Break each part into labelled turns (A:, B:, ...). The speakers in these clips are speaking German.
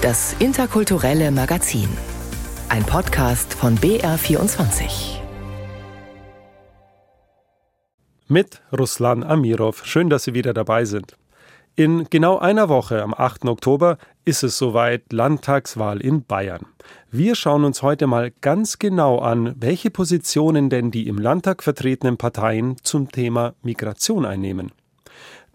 A: Das interkulturelle Magazin. Ein Podcast von BR24.
B: Mit Ruslan Amirov. Schön, dass Sie wieder dabei sind. In genau einer Woche, am 8. Oktober, ist es soweit Landtagswahl in Bayern. Wir schauen uns heute mal ganz genau an, welche Positionen denn die im Landtag vertretenen Parteien zum Thema Migration einnehmen.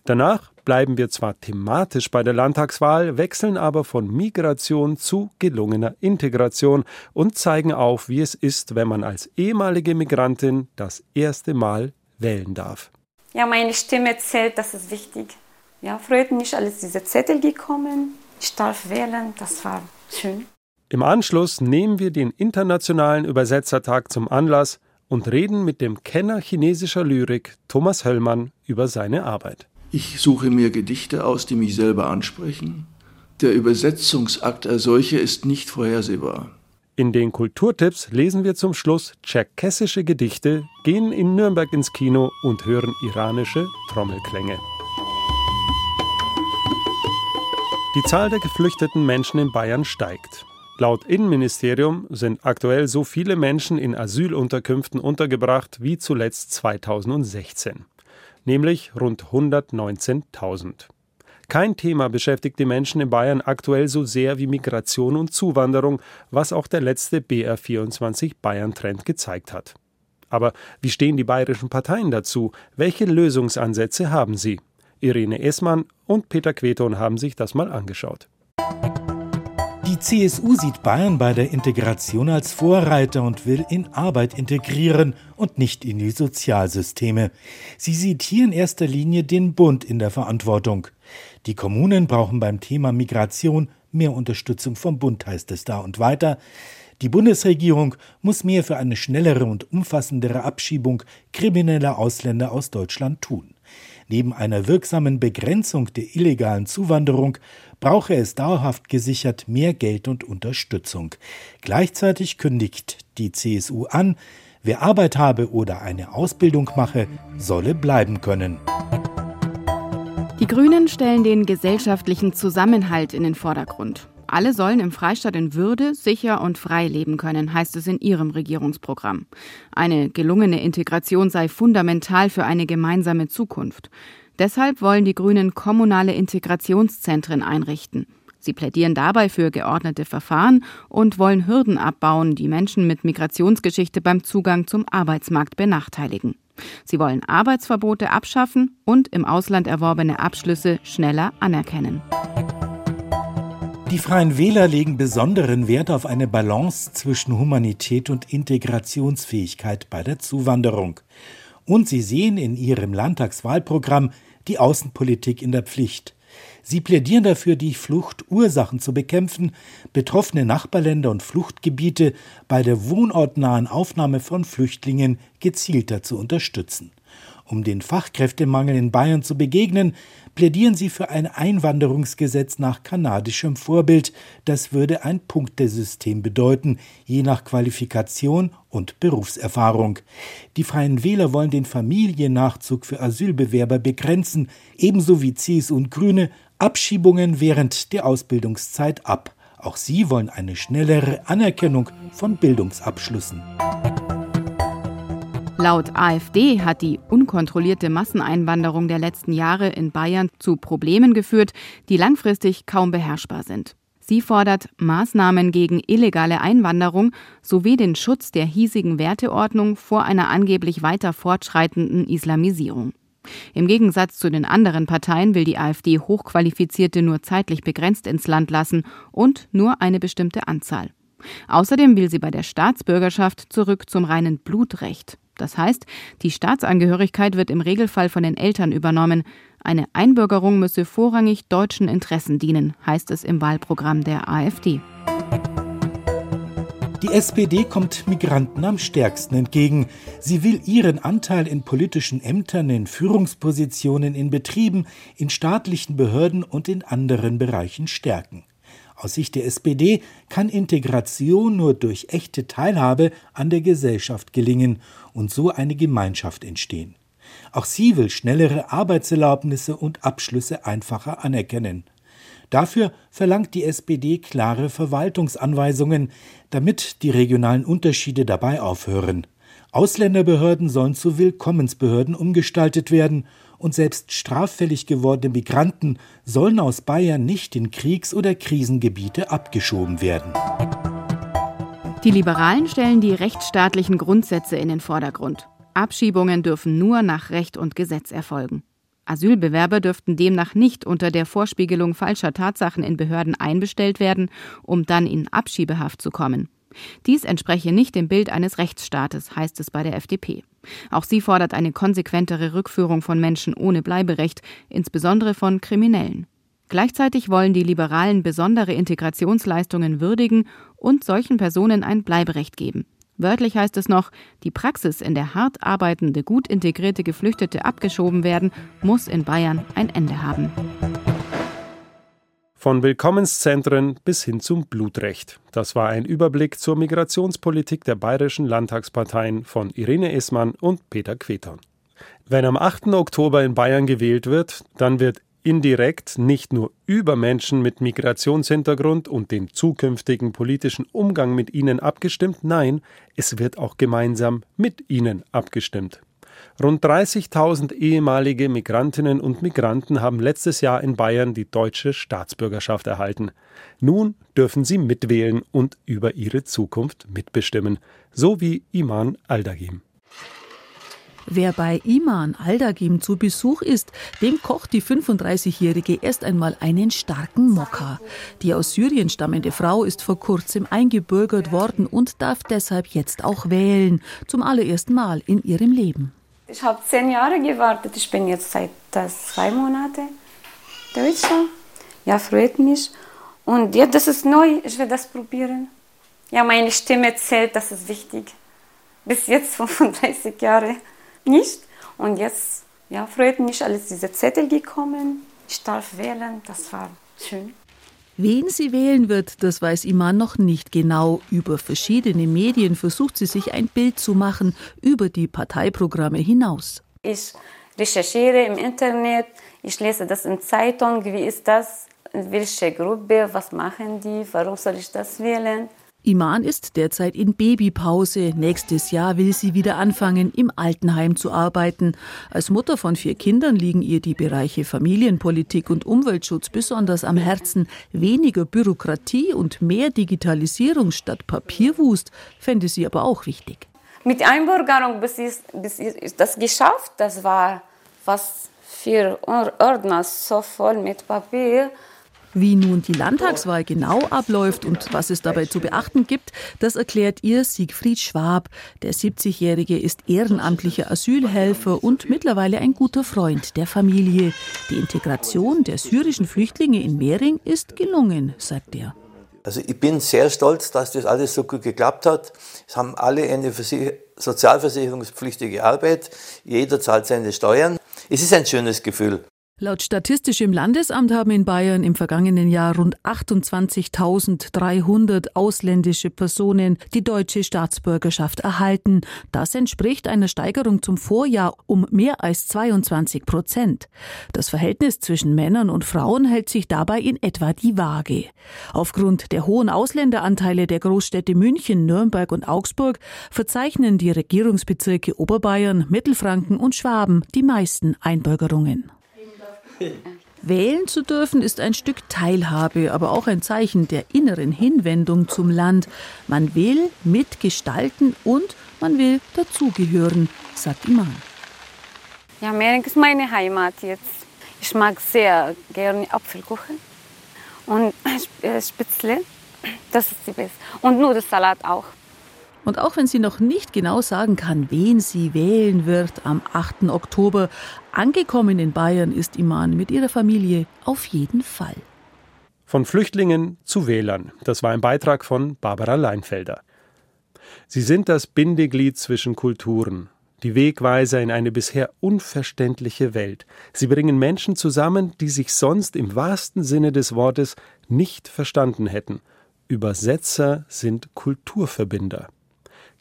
B: Danach bleiben wir zwar thematisch bei der Landtagswahl, wechseln aber von Migration zu gelungener Integration und zeigen auf, wie es ist, wenn man als ehemalige Migrantin das erste Mal wählen darf.
C: Ja, meine Stimme zählt, das ist wichtig. Ja, früher nicht alles diese Zettel gekommen. Ich darf wählen, das war schön.
B: Im Anschluss nehmen wir den Internationalen Übersetzertag zum Anlass und reden mit dem Kenner chinesischer Lyrik Thomas Höllmann über seine Arbeit.
D: Ich suche mir Gedichte aus, die mich selber ansprechen. Der Übersetzungsakt als solche ist nicht vorhersehbar.
B: In den Kulturtipps lesen wir zum Schluss tscherkessische Gedichte, gehen in Nürnberg ins Kino und hören iranische Trommelklänge. Die Zahl der geflüchteten Menschen in Bayern steigt. Laut Innenministerium sind aktuell so viele Menschen in Asylunterkünften untergebracht wie zuletzt 2016 nämlich rund 119.000. Kein Thema beschäftigt die Menschen in Bayern aktuell so sehr wie Migration und Zuwanderung, was auch der letzte BR24 Bayern-Trend gezeigt hat. Aber wie stehen die bayerischen Parteien dazu? Welche Lösungsansätze haben sie? Irene Essmann und Peter Queton haben sich das mal angeschaut.
E: Die CSU sieht Bayern bei der Integration als Vorreiter und will in Arbeit integrieren und nicht in die Sozialsysteme. Sie sieht hier in erster Linie den Bund in der Verantwortung. Die Kommunen brauchen beim Thema Migration mehr Unterstützung vom Bund, heißt es da und weiter. Die Bundesregierung muss mehr für eine schnellere und umfassendere Abschiebung krimineller Ausländer aus Deutschland tun. Neben einer wirksamen Begrenzung der illegalen Zuwanderung brauche es dauerhaft gesichert mehr Geld und Unterstützung. Gleichzeitig kündigt die CSU an, wer Arbeit habe oder eine Ausbildung mache, solle bleiben können.
F: Die Grünen stellen den gesellschaftlichen Zusammenhalt in den Vordergrund. Alle sollen im Freistaat in Würde, sicher und frei leben können, heißt es in ihrem Regierungsprogramm. Eine gelungene Integration sei fundamental für eine gemeinsame Zukunft. Deshalb wollen die Grünen kommunale Integrationszentren einrichten. Sie plädieren dabei für geordnete Verfahren und wollen Hürden abbauen, die Menschen mit Migrationsgeschichte beim Zugang zum Arbeitsmarkt benachteiligen. Sie wollen Arbeitsverbote abschaffen und im Ausland erworbene Abschlüsse schneller anerkennen.
E: Die Freien Wähler legen besonderen Wert auf eine Balance zwischen Humanität und Integrationsfähigkeit bei der Zuwanderung. Und sie sehen in ihrem Landtagswahlprogramm die Außenpolitik in der Pflicht. Sie plädieren dafür, die Fluchtursachen zu bekämpfen, betroffene Nachbarländer und Fluchtgebiete bei der wohnortnahen Aufnahme von Flüchtlingen gezielter zu unterstützen. Um den Fachkräftemangel in Bayern zu begegnen, plädieren sie für ein Einwanderungsgesetz nach kanadischem Vorbild. Das würde ein Punktesystem bedeuten, je nach Qualifikation und Berufserfahrung. Die Freien Wähler wollen den Familiennachzug für Asylbewerber begrenzen, ebenso wie CSU und Grüne Abschiebungen während der Ausbildungszeit ab. Auch sie wollen eine schnellere Anerkennung von Bildungsabschlüssen.
F: Laut AfD hat die unkontrollierte Masseneinwanderung der letzten Jahre in Bayern zu Problemen geführt, die langfristig kaum beherrschbar sind. Sie fordert Maßnahmen gegen illegale Einwanderung sowie den Schutz der hiesigen Werteordnung vor einer angeblich weiter fortschreitenden Islamisierung. Im Gegensatz zu den anderen Parteien will die AfD Hochqualifizierte nur zeitlich begrenzt ins Land lassen und nur eine bestimmte Anzahl. Außerdem will sie bei der Staatsbürgerschaft zurück zum reinen Blutrecht. Das heißt, die Staatsangehörigkeit wird im Regelfall von den Eltern übernommen. Eine Einbürgerung müsse vorrangig deutschen Interessen dienen, heißt es im Wahlprogramm der AfD.
E: Die SPD kommt Migranten am stärksten entgegen. Sie will ihren Anteil in politischen Ämtern, in Führungspositionen in Betrieben, in staatlichen Behörden und in anderen Bereichen stärken. Aus Sicht der SPD kann Integration nur durch echte Teilhabe an der Gesellschaft gelingen und so eine Gemeinschaft entstehen. Auch sie will schnellere Arbeitserlaubnisse und Abschlüsse einfacher anerkennen. Dafür verlangt die SPD klare Verwaltungsanweisungen, damit die regionalen Unterschiede dabei aufhören. Ausländerbehörden sollen zu Willkommensbehörden umgestaltet werden und selbst straffällig gewordene Migranten sollen aus Bayern nicht in Kriegs- oder Krisengebiete abgeschoben werden.
F: Die Liberalen stellen die rechtsstaatlichen Grundsätze in den Vordergrund. Abschiebungen dürfen nur nach Recht und Gesetz erfolgen. Asylbewerber dürften demnach nicht unter der Vorspiegelung falscher Tatsachen in Behörden einbestellt werden, um dann in Abschiebehaft zu kommen. Dies entspreche nicht dem Bild eines Rechtsstaates, heißt es bei der FDP. Auch sie fordert eine konsequentere Rückführung von Menschen ohne Bleiberecht, insbesondere von Kriminellen. Gleichzeitig wollen die Liberalen besondere Integrationsleistungen würdigen und solchen Personen ein Bleiberecht geben. Wörtlich heißt es noch, die Praxis, in der hart arbeitende, gut integrierte Geflüchtete abgeschoben werden, muss in Bayern ein Ende haben.
B: Von Willkommenszentren bis hin zum Blutrecht. Das war ein Überblick zur Migrationspolitik der bayerischen Landtagsparteien von Irene Ismann und Peter Queton. Wenn am 8. Oktober in Bayern gewählt wird, dann wird indirekt nicht nur über Menschen mit Migrationshintergrund und den zukünftigen politischen Umgang mit ihnen abgestimmt, nein, es wird auch gemeinsam mit ihnen abgestimmt. Rund 30.000 ehemalige Migrantinnen und Migranten haben letztes Jahr in Bayern die deutsche Staatsbürgerschaft erhalten. Nun dürfen sie mitwählen und über ihre Zukunft mitbestimmen, so wie Iman Aldagim.
G: Wer bei Iman Aldagim zu Besuch ist, dem kocht die 35-Jährige erst einmal einen starken Mokka. Die aus Syrien stammende Frau ist vor kurzem eingebürgert worden und darf deshalb jetzt auch wählen, zum allerersten Mal in ihrem Leben.
C: Ich habe zehn Jahre gewartet. Ich bin jetzt seit zwei Monaten Deutscher. Ja, freut mich. Und ja, das ist neu. Ich will das probieren. Ja, meine Stimme zählt, das ist wichtig. Bis jetzt 35 Jahre nicht. Und jetzt ja, freut mich, alles diese Zettel gekommen. Ich darf wählen. Das war schön.
G: Wen sie wählen wird, das weiß Iman noch nicht genau. Über verschiedene Medien versucht sie sich ein Bild zu machen über die Parteiprogramme hinaus.
C: Ich recherchiere im Internet, ich lese das in Zeitung, wie ist das, welche Gruppe, was machen die, warum soll ich das wählen.
G: Iman ist derzeit in Babypause. Nächstes Jahr will sie wieder anfangen, im Altenheim zu arbeiten. Als Mutter von vier Kindern liegen ihr die Bereiche Familienpolitik und Umweltschutz besonders am Herzen. Weniger Bürokratie und mehr Digitalisierung statt Papierwust fände sie aber auch wichtig.
C: Mit Einbürgerung bis ist, bis ist das geschafft. Das war was für Ordner so voll mit Papier.
G: Wie nun die Landtagswahl genau abläuft und was es dabei zu beachten gibt, das erklärt ihr Siegfried Schwab. Der 70-Jährige ist ehrenamtlicher Asylhelfer und mittlerweile ein guter Freund der Familie. Die Integration der syrischen Flüchtlinge in Mehring ist gelungen, sagt er.
H: Also ich bin sehr stolz, dass das alles so gut geklappt hat. Es haben alle eine sozialversicherungspflichtige Arbeit. Jeder zahlt seine Steuern. Es ist ein schönes Gefühl.
G: Laut Statistischem Landesamt haben in Bayern im vergangenen Jahr rund 28.300 ausländische Personen die deutsche Staatsbürgerschaft erhalten. Das entspricht einer Steigerung zum Vorjahr um mehr als 22 Prozent. Das Verhältnis zwischen Männern und Frauen hält sich dabei in etwa die Waage. Aufgrund der hohen Ausländeranteile der Großstädte München, Nürnberg und Augsburg verzeichnen die Regierungsbezirke Oberbayern, Mittelfranken und Schwaben die meisten Einbürgerungen. Wählen zu dürfen ist ein Stück Teilhabe, aber auch ein Zeichen der inneren Hinwendung zum Land. Man will mitgestalten und man will dazugehören, sagt Iman.
C: Ja, Mering ist meine Heimat jetzt. Ich mag sehr gerne Apfelkuchen und äh, Spätzle. Das ist die beste. Und Nudelsalat auch.
G: Und auch wenn sie noch nicht genau sagen kann, wen sie wählen wird am 8. Oktober, angekommen in Bayern ist Iman mit ihrer Familie auf jeden Fall.
B: Von Flüchtlingen zu Wählern. Das war ein Beitrag von Barbara Leinfelder. Sie sind das Bindeglied zwischen Kulturen, die Wegweiser in eine bisher unverständliche Welt. Sie bringen Menschen zusammen, die sich sonst im wahrsten Sinne des Wortes nicht verstanden hätten. Übersetzer sind Kulturverbinder.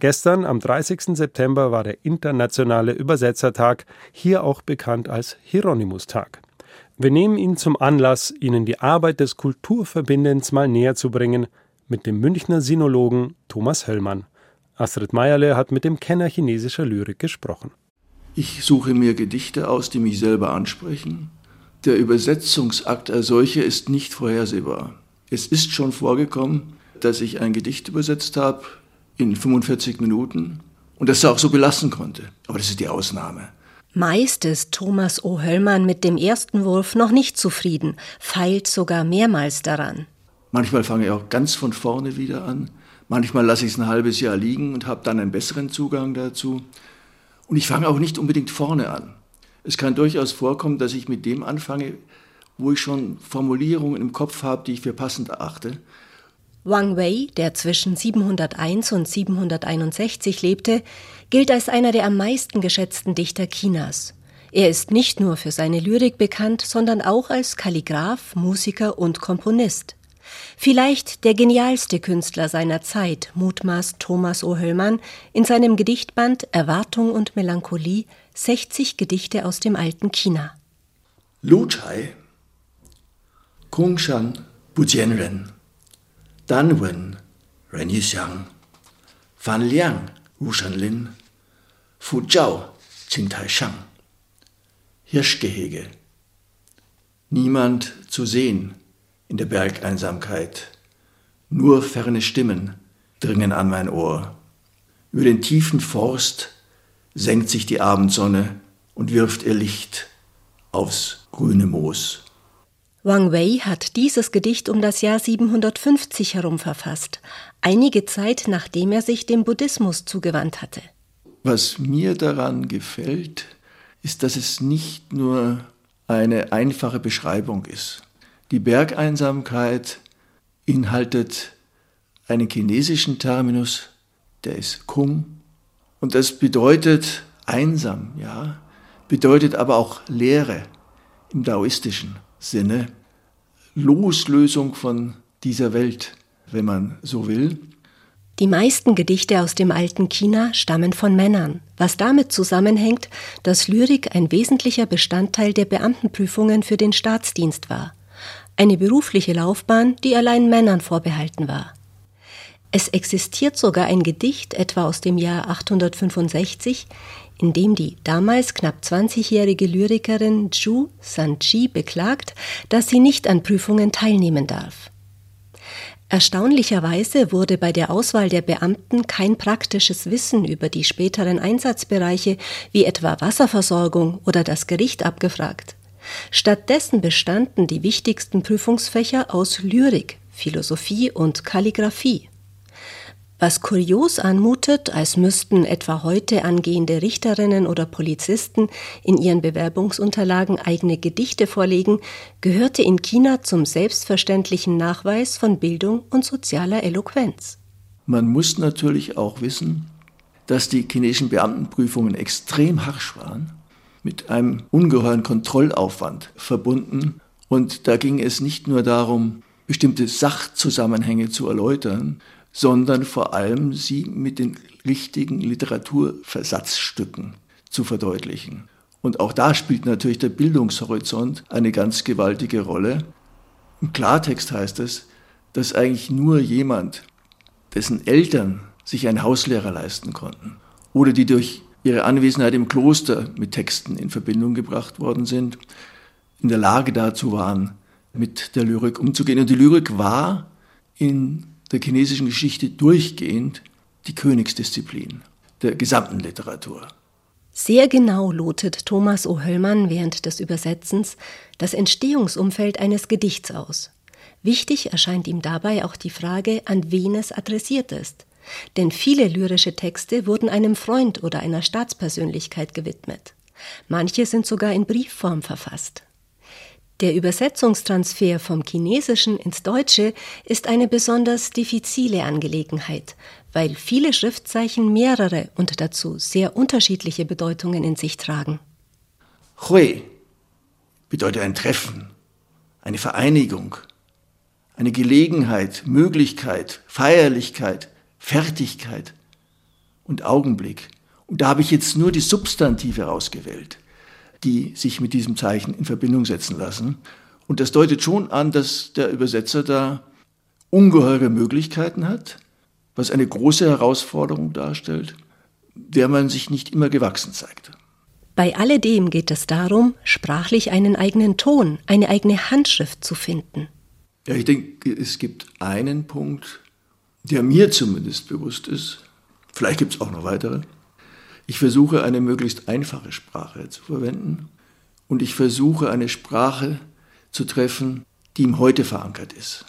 B: Gestern, am 30. September, war der internationale Übersetzertag, hier auch bekannt als Hieronymus-Tag. Wir nehmen ihn zum Anlass, Ihnen die Arbeit des Kulturverbindens mal näher zu bringen mit dem Münchner Sinologen Thomas Höllmann. Astrid Meierle hat mit dem Kenner chinesischer Lyrik gesprochen.
D: Ich suche mir Gedichte aus, die mich selber ansprechen. Der Übersetzungsakt als solcher ist nicht vorhersehbar. Es ist schon vorgekommen, dass ich ein Gedicht übersetzt habe in 45 Minuten und das auch so belassen konnte. Aber das ist die Ausnahme.
I: Meist ist Thomas O. Höllmann mit dem ersten Wurf noch nicht zufrieden, feilt sogar mehrmals daran.
D: Manchmal fange ich auch ganz von vorne wieder an. Manchmal lasse ich es ein halbes Jahr liegen und habe dann einen besseren Zugang dazu. Und ich fange auch nicht unbedingt vorne an. Es kann durchaus vorkommen, dass ich mit dem anfange, wo ich schon Formulierungen im Kopf habe, die ich für passend erachte.
I: Wang Wei, der zwischen 701 und 761 lebte, gilt als einer der am meisten geschätzten Dichter Chinas. Er ist nicht nur für seine Lyrik bekannt, sondern auch als Kalligraph, Musiker und Komponist. Vielleicht der genialste Künstler seiner Zeit, mutmaßt Thomas O. Höllmann in seinem Gedichtband Erwartung und Melancholie 60 Gedichte aus dem alten China.
D: Lu Chai, Kung Shan, Bu Jian Ren, Dan Wen, Ren Yixiang, Fan Liang, Wu Shenlin, Fu Zhao, Qingtai Shang. Hirschgehege. Niemand zu sehen in der Bergeinsamkeit. Nur ferne Stimmen dringen an mein Ohr. Über den tiefen Forst senkt sich die Abendsonne und wirft ihr Licht aufs grüne Moos.
I: Wang Wei hat dieses Gedicht um das Jahr 750 herum verfasst, einige Zeit nachdem er sich dem Buddhismus zugewandt hatte.
D: Was mir daran gefällt, ist, dass es nicht nur eine einfache Beschreibung ist. Die Bergeinsamkeit inhaltet einen chinesischen Terminus, der ist Kung. Und das bedeutet einsam, ja, bedeutet aber auch Leere im daoistischen Sinne, Loslösung von dieser Welt, wenn man so will.
I: Die meisten Gedichte aus dem alten China stammen von Männern, was damit zusammenhängt, dass Lyrik ein wesentlicher Bestandteil der Beamtenprüfungen für den Staatsdienst war. Eine berufliche Laufbahn, die allein Männern vorbehalten war. Es existiert sogar ein Gedicht, etwa aus dem Jahr 865, in dem die damals knapp 20-jährige Lyrikerin Zhu Sanchi beklagt, dass sie nicht an Prüfungen teilnehmen darf. Erstaunlicherweise wurde bei der Auswahl der Beamten kein praktisches Wissen über die späteren Einsatzbereiche wie etwa Wasserversorgung oder das Gericht abgefragt. Stattdessen bestanden die wichtigsten Prüfungsfächer aus Lyrik, Philosophie und Kalligraphie. Was kurios anmutet, als müssten etwa heute angehende Richterinnen oder Polizisten in ihren Bewerbungsunterlagen eigene Gedichte vorlegen, gehörte in China zum selbstverständlichen Nachweis von Bildung und sozialer Eloquenz.
D: Man muss natürlich auch wissen, dass die chinesischen Beamtenprüfungen extrem harsch waren, mit einem ungeheuren Kontrollaufwand verbunden. Und da ging es nicht nur darum, bestimmte Sachzusammenhänge zu erläutern, sondern vor allem sie mit den richtigen Literaturversatzstücken zu verdeutlichen. Und auch da spielt natürlich der Bildungshorizont eine ganz gewaltige Rolle. Im Klartext heißt es, dass eigentlich nur jemand, dessen Eltern sich einen Hauslehrer leisten konnten oder die durch ihre Anwesenheit im Kloster mit Texten in Verbindung gebracht worden sind, in der Lage dazu waren, mit der Lyrik umzugehen. Und die Lyrik war in der chinesischen Geschichte durchgehend die Königsdisziplin der gesamten Literatur.
I: Sehr genau lotet Thomas O. Höllmann während des Übersetzens das Entstehungsumfeld eines Gedichts aus. Wichtig erscheint ihm dabei auch die Frage, an wen es adressiert ist. Denn viele lyrische Texte wurden einem Freund oder einer Staatspersönlichkeit gewidmet. Manche sind sogar in Briefform verfasst. Der Übersetzungstransfer vom Chinesischen ins Deutsche ist eine besonders diffizile Angelegenheit, weil viele Schriftzeichen mehrere und dazu sehr unterschiedliche Bedeutungen in sich tragen.
D: Hui bedeutet ein Treffen, eine Vereinigung, eine Gelegenheit, Möglichkeit, Feierlichkeit, Fertigkeit und Augenblick. Und da habe ich jetzt nur die Substantive rausgewählt. Die sich mit diesem Zeichen in Verbindung setzen lassen. Und das deutet schon an, dass der Übersetzer da ungeheure Möglichkeiten hat, was eine große Herausforderung darstellt, der man sich nicht immer gewachsen zeigt.
I: Bei alledem geht es darum, sprachlich einen eigenen Ton, eine eigene Handschrift zu finden.
D: Ja, ich denke, es gibt einen Punkt, der mir zumindest bewusst ist. Vielleicht gibt es auch noch weitere. Ich versuche eine möglichst einfache Sprache zu verwenden und ich versuche eine Sprache zu treffen, die im Heute verankert ist.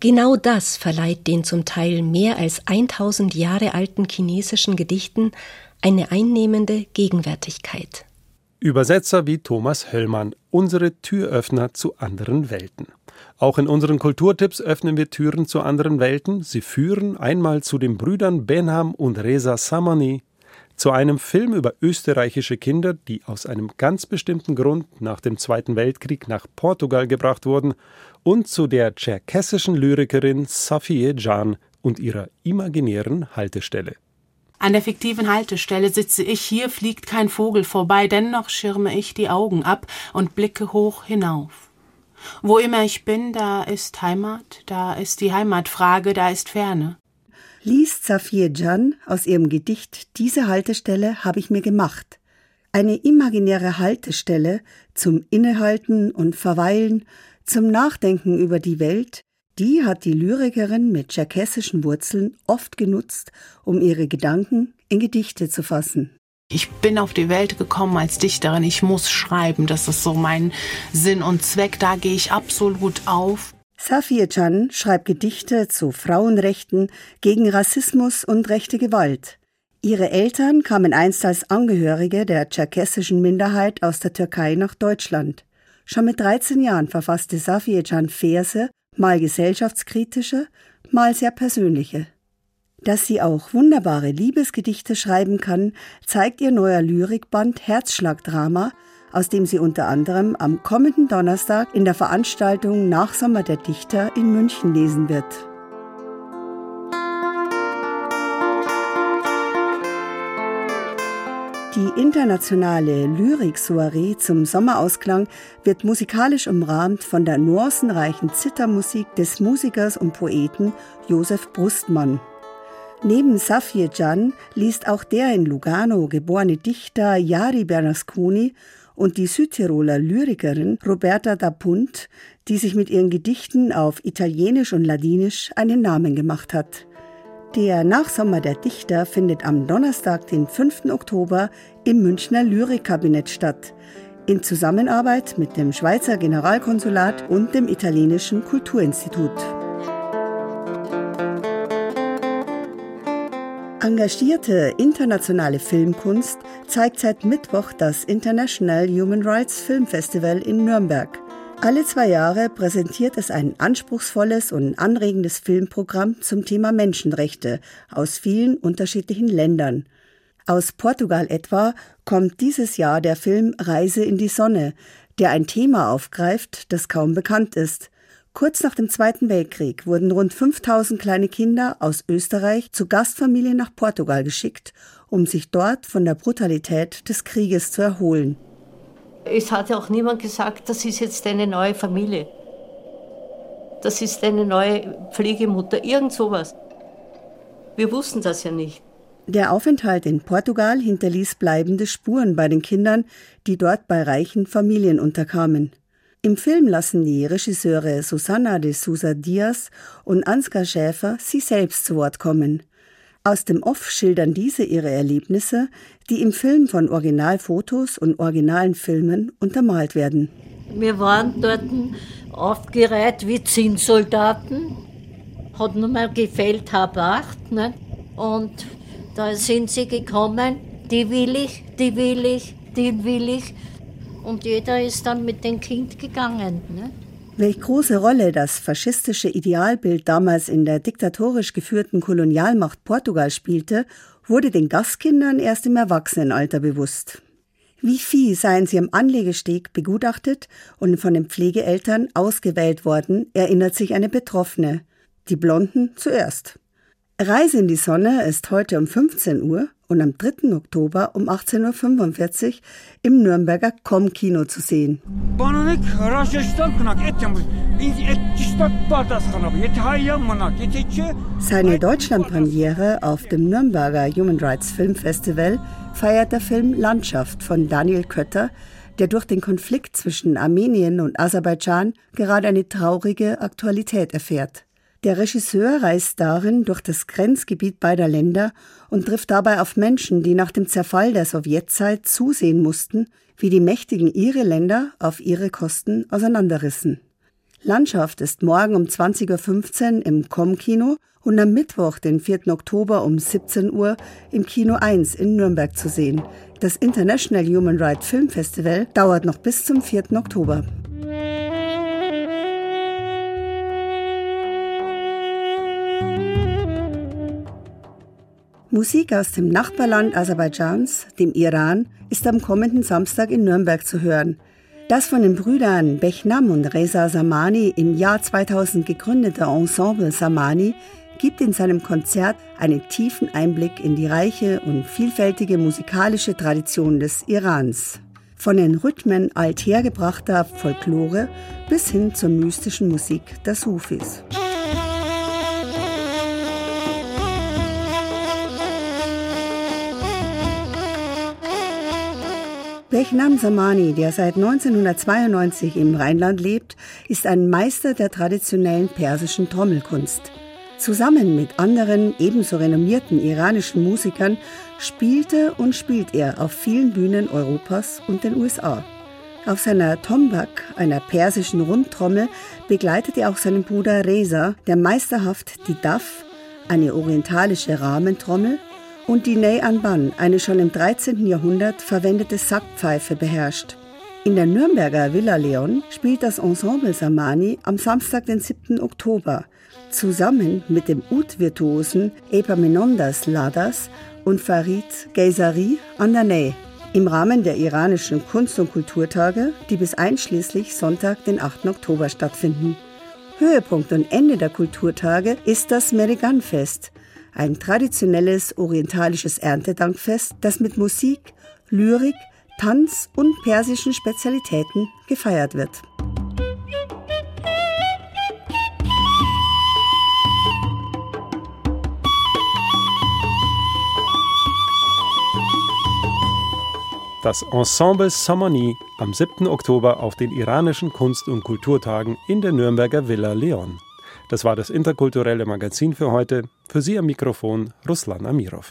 I: Genau das verleiht den zum Teil mehr als 1000 Jahre alten chinesischen Gedichten eine einnehmende Gegenwärtigkeit.
B: Übersetzer wie Thomas Höllmann, unsere Türöffner zu anderen Welten. Auch in unseren Kulturtipps öffnen wir Türen zu anderen Welten. Sie führen einmal zu den Brüdern Benham und Reza Samani, zu einem Film über österreichische Kinder, die aus einem ganz bestimmten Grund nach dem Zweiten Weltkrieg nach Portugal gebracht wurden, und zu der tscherkessischen Lyrikerin Safie Can und ihrer imaginären Haltestelle.
J: An der fiktiven Haltestelle sitze ich, hier fliegt kein Vogel vorbei, dennoch schirme ich die Augen ab und blicke hoch hinauf. Wo immer ich bin, da ist Heimat, da ist die Heimatfrage, da ist Ferne
K: liest Safir Can aus ihrem Gedicht Diese Haltestelle habe ich mir gemacht. Eine imaginäre Haltestelle zum Innehalten und Verweilen, zum Nachdenken über die Welt, die hat die Lyrikerin mit tscherkessischen Wurzeln oft genutzt, um ihre Gedanken in Gedichte zu fassen.
J: Ich bin auf die Welt gekommen als Dichterin. Ich muss schreiben. Das ist so mein Sinn und Zweck. Da gehe ich absolut auf.
K: Safir Can schreibt Gedichte zu Frauenrechten, gegen Rassismus und rechte Gewalt. Ihre Eltern kamen einst als Angehörige der tscherkessischen Minderheit aus der Türkei nach Deutschland. Schon mit 13 Jahren verfasste Safir Can Verse, mal gesellschaftskritische, mal sehr persönliche. Dass sie auch wunderbare Liebesgedichte schreiben kann, zeigt ihr neuer Lyrikband Herzschlagdrama, aus dem sie unter anderem am kommenden Donnerstag in der Veranstaltung Nachsommer der Dichter in München lesen wird. Die internationale Lyrik-Soiree zum Sommerausklang wird musikalisch umrahmt von der nuancenreichen Zittermusik des Musikers und Poeten Josef Brustmann. Neben Safir Can liest auch der in Lugano geborene Dichter Jari Bernasconi und die Südtiroler Lyrikerin Roberta da Punt, die sich mit ihren Gedichten auf Italienisch und Ladinisch einen Namen gemacht hat. Der Nachsommer der Dichter findet am Donnerstag, den 5. Oktober, im Münchner Lyrikkabinett statt, in Zusammenarbeit mit dem Schweizer Generalkonsulat und dem italienischen Kulturinstitut. Engagierte internationale Filmkunst zeigt seit Mittwoch das International Human Rights Film Festival in Nürnberg. Alle zwei Jahre präsentiert es ein anspruchsvolles und anregendes Filmprogramm zum Thema Menschenrechte aus vielen unterschiedlichen Ländern. Aus Portugal etwa kommt dieses Jahr der Film Reise in die Sonne, der ein Thema aufgreift, das kaum bekannt ist. Kurz nach dem Zweiten Weltkrieg wurden rund 5000 kleine Kinder aus Österreich zu Gastfamilien nach Portugal geschickt, um sich dort von der Brutalität des Krieges zu erholen.
L: Es hat ja auch niemand gesagt, das ist jetzt eine neue Familie. Das ist eine neue Pflegemutter, irgend sowas. Wir wussten das ja nicht.
K: Der Aufenthalt in Portugal hinterließ bleibende Spuren bei den Kindern, die dort bei reichen Familien unterkamen. Im Film lassen die Regisseure Susana de Sousa Diaz und Ansgar Schäfer sie selbst zu Wort kommen. Aus dem Off schildern diese ihre Erlebnisse, die im Film von Originalfotos und originalen Filmen untermalt werden.
L: Wir waren dort aufgereiht wie Zinssoldaten, hat nur mal gefällt halb acht. Ne? Und da sind sie gekommen, die will ich, die will ich, die will ich. Und jeder ist dann mit dem Kind gegangen. Ne?
K: Welch große Rolle das faschistische Idealbild damals in der diktatorisch geführten Kolonialmacht Portugal spielte, wurde den Gastkindern erst im Erwachsenenalter bewusst. Wie viel seien sie am Anlegesteg begutachtet und von den Pflegeeltern ausgewählt worden, erinnert sich eine Betroffene. Die Blonden zuerst. Reise in die Sonne ist heute um 15 Uhr und am 3. Oktober um 18.45 Uhr im Nürnberger Com-Kino zu sehen. Seine Deutschlandpremiere auf dem Nürnberger Human Rights Film Festival feiert der Film Landschaft von Daniel Kötter, der durch den Konflikt zwischen Armenien und Aserbaidschan gerade eine traurige Aktualität erfährt. Der Regisseur reist darin durch das Grenzgebiet beider Länder und trifft dabei auf Menschen, die nach dem Zerfall der Sowjetzeit zusehen mussten, wie die Mächtigen ihre Länder auf ihre Kosten auseinanderrissen. Landschaft ist morgen um 20.15 Uhr im Com-Kino und am Mittwoch, den 4. Oktober um 17 Uhr im Kino 1 in Nürnberg zu sehen. Das International Human Rights Film Festival dauert noch bis zum 4. Oktober. Musik aus dem Nachbarland Aserbaidschans, dem Iran, ist am kommenden Samstag in Nürnberg zu hören. Das von den Brüdern Bechnam und Reza Samani im Jahr 2000 gegründete Ensemble Samani gibt in seinem Konzert einen tiefen Einblick in die reiche und vielfältige musikalische Tradition des Irans. Von den Rhythmen althergebrachter Folklore bis hin zur mystischen Musik der Sufis. Behnam Samani, der seit 1992 im Rheinland lebt, ist ein Meister der traditionellen persischen Trommelkunst. Zusammen mit anderen ebenso renommierten iranischen Musikern spielte und spielt er auf vielen Bühnen Europas und den USA. Auf seiner Tombak, einer persischen Rundtrommel, begleitet er auch seinen Bruder Reza, der meisterhaft die Daf, eine orientalische Rahmentrommel, und die Ney Anban, eine schon im 13. Jahrhundert verwendete Sackpfeife, beherrscht. In der Nürnberger Villa Leon spielt das Ensemble Samani am Samstag, den 7. Oktober, zusammen mit dem Ud-Virtuosen Epaminondas Ladas und Farid Geysari an der Ney im Rahmen der iranischen Kunst- und Kulturtage, die bis einschließlich Sonntag, den 8. Oktober stattfinden. Höhepunkt und Ende der Kulturtage ist das Merigan-Fest, ein traditionelles orientalisches Erntedankfest, das mit Musik, Lyrik, Tanz und persischen Spezialitäten gefeiert wird.
B: Das Ensemble Samani am 7. Oktober auf den iranischen Kunst- und Kulturtagen in der Nürnberger Villa Leon. Das war das interkulturelle Magazin für heute. Für Sie am Mikrofon Ruslan Amirov.